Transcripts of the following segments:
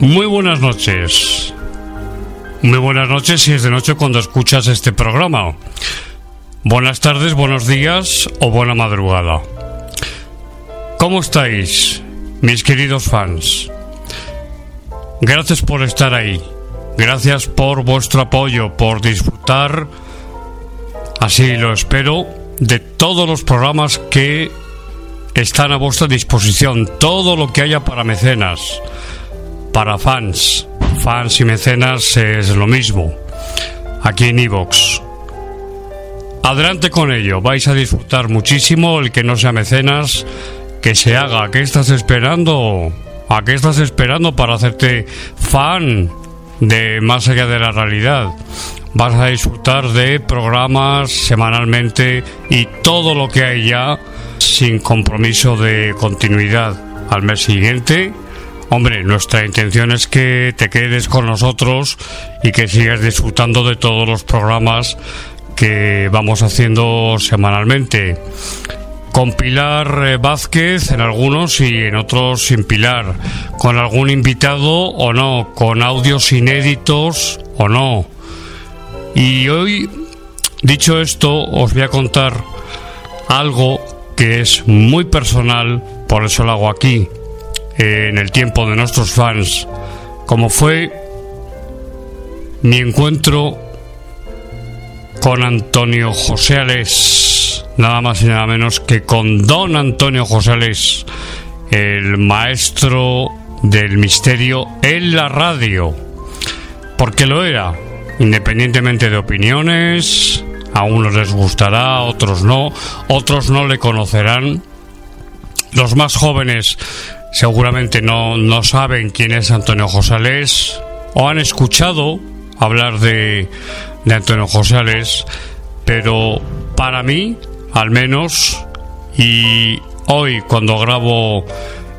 Muy buenas noches. Muy buenas noches si es de noche cuando escuchas este programa. Buenas tardes, buenos días o buena madrugada. ¿Cómo estáis, mis queridos fans? Gracias por estar ahí. Gracias por vuestro apoyo, por disfrutar, así lo espero, de todos los programas que están a vuestra disposición, todo lo que haya para mecenas, para fans. Fans y mecenas es lo mismo, aquí en Evox. Adelante con ello, vais a disfrutar muchísimo, el que no sea mecenas, que se haga, ¿qué estás esperando? ¿A qué estás esperando para hacerte fan de Más allá de la realidad? Vas a disfrutar de programas semanalmente y todo lo que hay ya sin compromiso de continuidad. Al mes siguiente, hombre, nuestra intención es que te quedes con nosotros y que sigas disfrutando de todos los programas que vamos haciendo semanalmente. Con Pilar eh, Vázquez en algunos y en otros sin Pilar. Con algún invitado o no. Con audios inéditos o no. Y hoy, dicho esto, os voy a contar algo que es muy personal, por eso lo hago aquí, en el tiempo de nuestros fans, como fue mi encuentro con Antonio José Alés, nada más y nada menos que con don Antonio José Alés, el maestro del misterio en la radio, porque lo era, independientemente de opiniones, a unos les gustará, a otros no, otros no le conocerán. Los más jóvenes seguramente no, no saben quién es Antonio Josales o han escuchado hablar de, de Antonio Josales, pero para mí, al menos, y hoy cuando grabo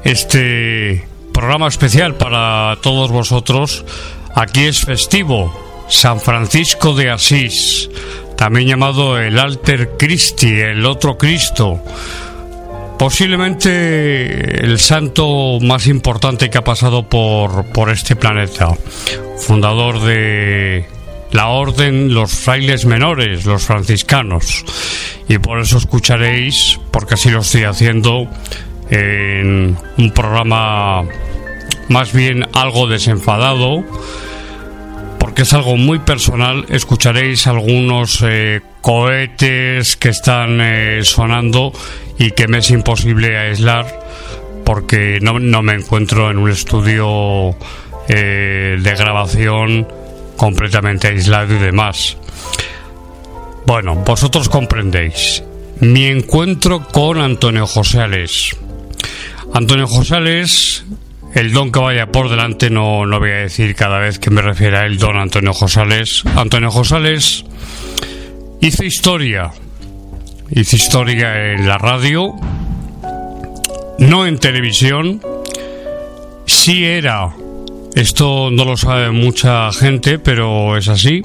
este programa especial para todos vosotros, aquí es festivo, San Francisco de Asís, también llamado el Alter Christi, el otro Cristo. Posiblemente el santo más importante que ha pasado por, por este planeta, fundador de la orden, los frailes menores, los franciscanos. Y por eso escucharéis, porque así lo estoy haciendo, en un programa más bien algo desenfadado, porque es algo muy personal, escucharéis algunos eh, cohetes que están eh, sonando y que me es imposible aislar porque no, no me encuentro en un estudio eh, de grabación completamente aislado y demás. Bueno, vosotros comprendéis. Mi encuentro con Antonio José Antonio José el don que vaya por delante no, no voy a decir cada vez que me refiera él don Antonio Josales. Antonio Josales hizo historia, hizo historia en la radio, no en televisión, sí era, esto no lo sabe mucha gente, pero es así,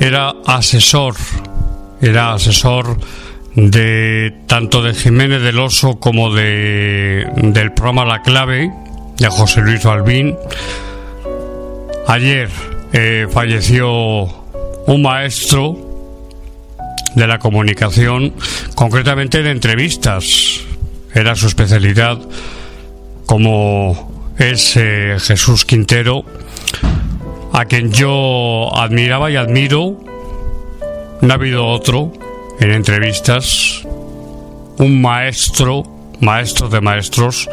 era asesor, era asesor de tanto de Jiménez del Oso como de, del programa La Clave, de José Luis Balbín. Ayer eh, falleció un maestro de la comunicación, concretamente de entrevistas. Era su especialidad, como es eh, Jesús Quintero, a quien yo admiraba y admiro. No ha habido otro en entrevistas, un maestro, maestro de maestros,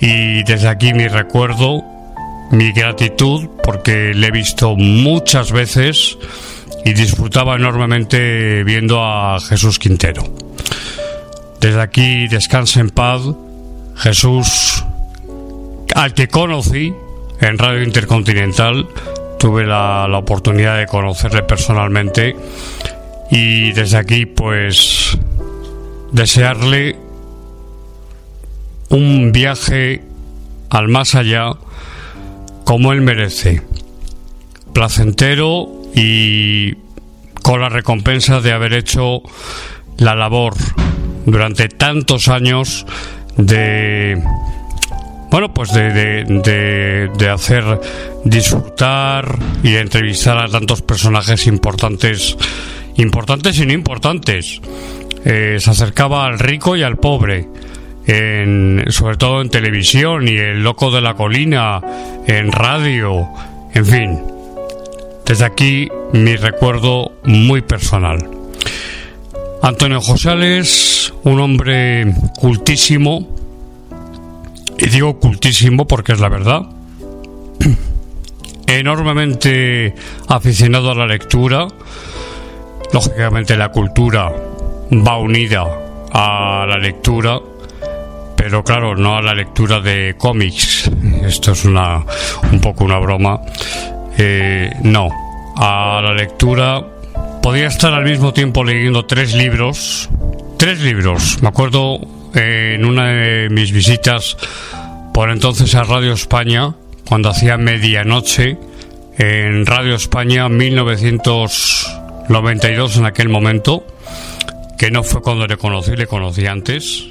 y desde aquí mi recuerdo, mi gratitud, porque le he visto muchas veces y disfrutaba enormemente viendo a Jesús Quintero. Desde aquí descansa en paz Jesús, al que conocí en Radio Intercontinental, tuve la, la oportunidad de conocerle personalmente y desde aquí pues desearle un viaje al más allá como él merece, placentero y con la recompensa de haber hecho la labor durante tantos años de bueno, pues de, de, hacer disfrutar y entrevistar a tantos personajes importantes, importantes y no importantes. Eh, se acercaba al rico y al pobre, en, sobre todo en televisión y el loco de la colina, en radio, en fin. Desde aquí mi recuerdo muy personal. Antonio Josales, un hombre cultísimo, y digo cultísimo porque es la verdad, enormemente aficionado a la lectura, lógicamente la cultura va unida a la lectura, pero claro, no a la lectura de cómics, esto es una, un poco una broma, eh, no, a la lectura podía estar al mismo tiempo leyendo tres libros, tres libros, me acuerdo en una de mis visitas por entonces a Radio España, cuando hacía medianoche, en Radio España 1992 en aquel momento, que no fue cuando le conocí, le conocí antes.